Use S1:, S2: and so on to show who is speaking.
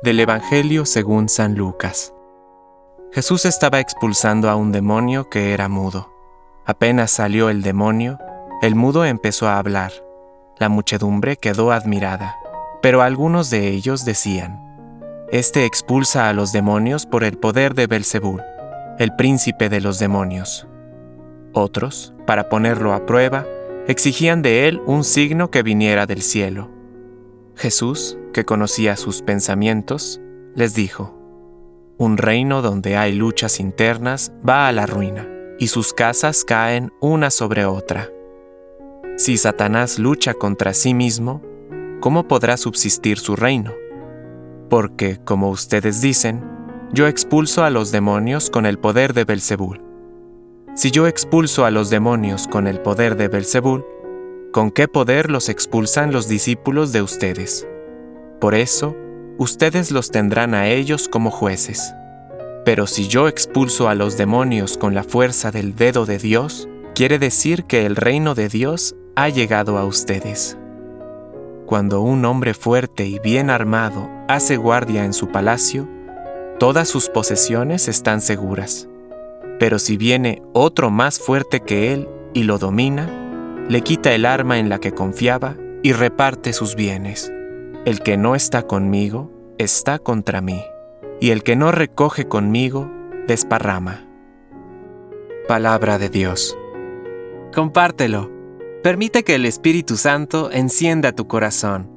S1: Del Evangelio según San Lucas. Jesús estaba expulsando a un demonio que era mudo. Apenas salió el demonio, el mudo empezó a hablar. La muchedumbre quedó admirada, pero algunos de ellos decían: Este expulsa a los demonios por el poder de Belzebul, el príncipe de los demonios. Otros, para ponerlo a prueba, exigían de él un signo que viniera del cielo. Jesús, que conocía sus pensamientos, les dijo: Un reino donde hay luchas internas va a la ruina, y sus casas caen una sobre otra. Si Satanás lucha contra sí mismo, ¿cómo podrá subsistir su reino? Porque, como ustedes dicen, yo expulso a los demonios con el poder de Belzebul. Si yo expulso a los demonios con el poder de Belzebul, ¿con qué poder los expulsan los discípulos de ustedes? Por eso, ustedes los tendrán a ellos como jueces. Pero si yo expulso a los demonios con la fuerza del dedo de Dios, quiere decir que el reino de Dios ha llegado a ustedes. Cuando un hombre fuerte y bien armado hace guardia en su palacio, todas sus posesiones están seguras. Pero si viene otro más fuerte que él y lo domina, le quita el arma en la que confiaba y reparte sus bienes. El que no está conmigo está contra mí, y el que no recoge conmigo desparrama. Palabra de Dios. Compártelo Permite que el Espíritu Santo encienda tu corazón